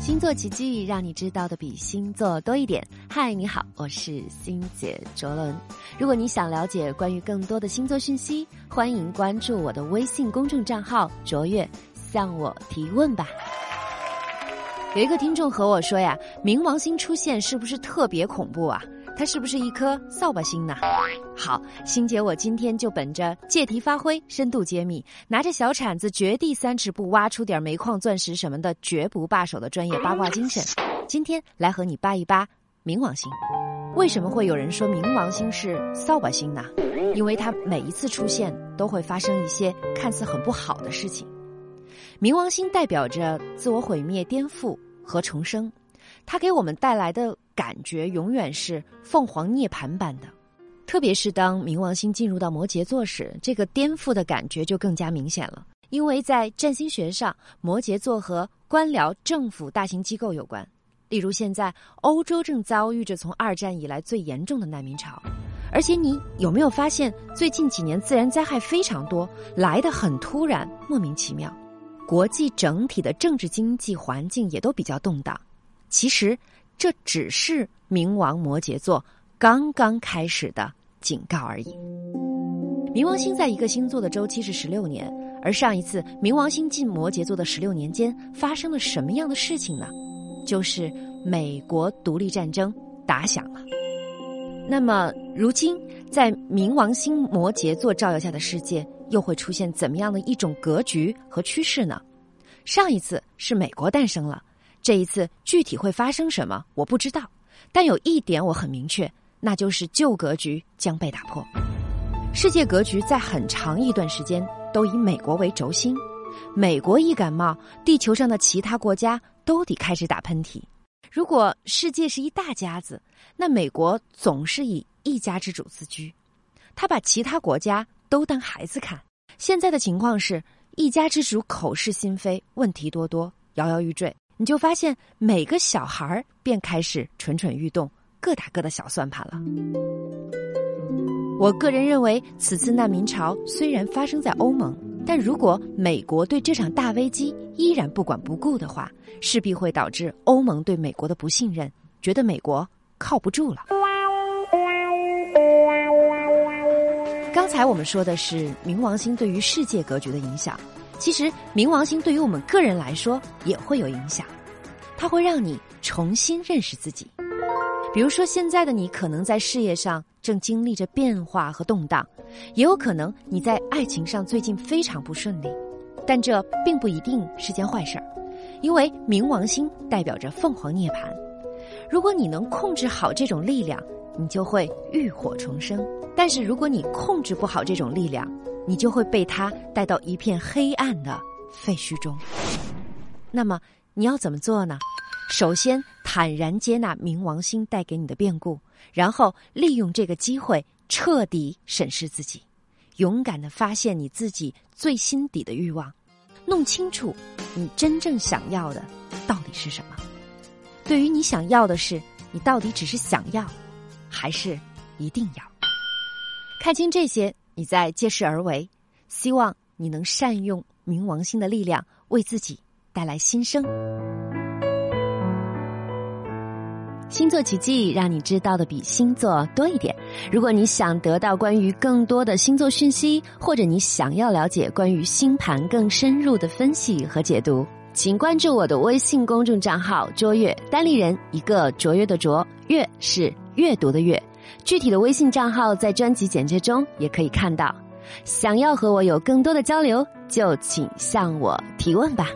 星座奇迹，让你知道的比星座多一点。嗨，你好，我是星姐卓伦。如果你想了解关于更多的星座讯息，欢迎关注我的微信公众账号“卓越”，向我提问吧。有一个听众和我说呀，冥王星出现是不是特别恐怖啊？它是不是一颗扫把星呢？好，星姐，我今天就本着借题发挥、深度揭秘，拿着小铲子掘地三尺不，挖出点煤矿、钻石什么的，绝不罢手的专业八卦精神，今天来和你扒一扒冥王星。为什么会有人说冥王星是扫把星呢？因为它每一次出现都会发生一些看似很不好的事情。冥王星代表着自我毁灭、颠覆和重生，它给我们带来的。感觉永远是凤凰涅槃般的，特别是当冥王星进入到摩羯座时，这个颠覆的感觉就更加明显了。因为在占星学上，摩羯座和官僚、政府、大型机构有关。例如，现在欧洲正遭遇着从二战以来最严重的难民潮，而且你有没有发现，最近几年自然灾害非常多，来得很突然，莫名其妙。国际整体的政治经济环境也都比较动荡。其实。这只是冥王摩羯座刚刚开始的警告而已。冥王星在一个星座的周期是十六年，而上一次冥王星进摩羯座的十六年间发生了什么样的事情呢？就是美国独立战争打响了。那么，如今在冥王星摩羯座照耀下的世界又会出现怎么样的一种格局和趋势呢？上一次是美国诞生了。这一次具体会发生什么，我不知道。但有一点我很明确，那就是旧格局将被打破。世界格局在很长一段时间都以美国为轴心，美国一感冒，地球上的其他国家都得开始打喷嚏。如果世界是一大家子，那美国总是以一家之主自居，他把其他国家都当孩子看。现在的情况是一家之主口是心非，问题多多，摇摇欲坠。你就发现每个小孩儿便开始蠢蠢欲动，各打各的小算盘了。我个人认为，此次难民潮虽然发生在欧盟，但如果美国对这场大危机依然不管不顾的话，势必会导致欧盟对美国的不信任，觉得美国靠不住了。刚才我们说的是冥王星对于世界格局的影响。其实，冥王星对于我们个人来说也会有影响，它会让你重新认识自己。比如说，现在的你可能在事业上正经历着变化和动荡，也有可能你在爱情上最近非常不顺利，但这并不一定是件坏事儿，因为冥王星代表着凤凰涅槃。如果你能控制好这种力量，你就会浴火重生；但是如果你控制不好这种力量，你就会被他带到一片黑暗的废墟中。那么你要怎么做呢？首先，坦然接纳冥王星带给你的变故，然后利用这个机会彻底审视自己，勇敢的发现你自己最心底的欲望，弄清楚你真正想要的到底是什么。对于你想要的事，你到底只是想要，还是一定要？看清这些。你在借势而为，希望你能善用冥王星的力量，为自己带来新生。星座奇迹让你知道的比星座多一点。如果你想得到关于更多的星座讯息，或者你想要了解关于星盘更深入的分析和解读，请关注我的微信公众账号“卓越单立人”，一个卓越的卓，越是阅读的阅。具体的微信账号在专辑简介中也可以看到。想要和我有更多的交流，就请向我提问吧。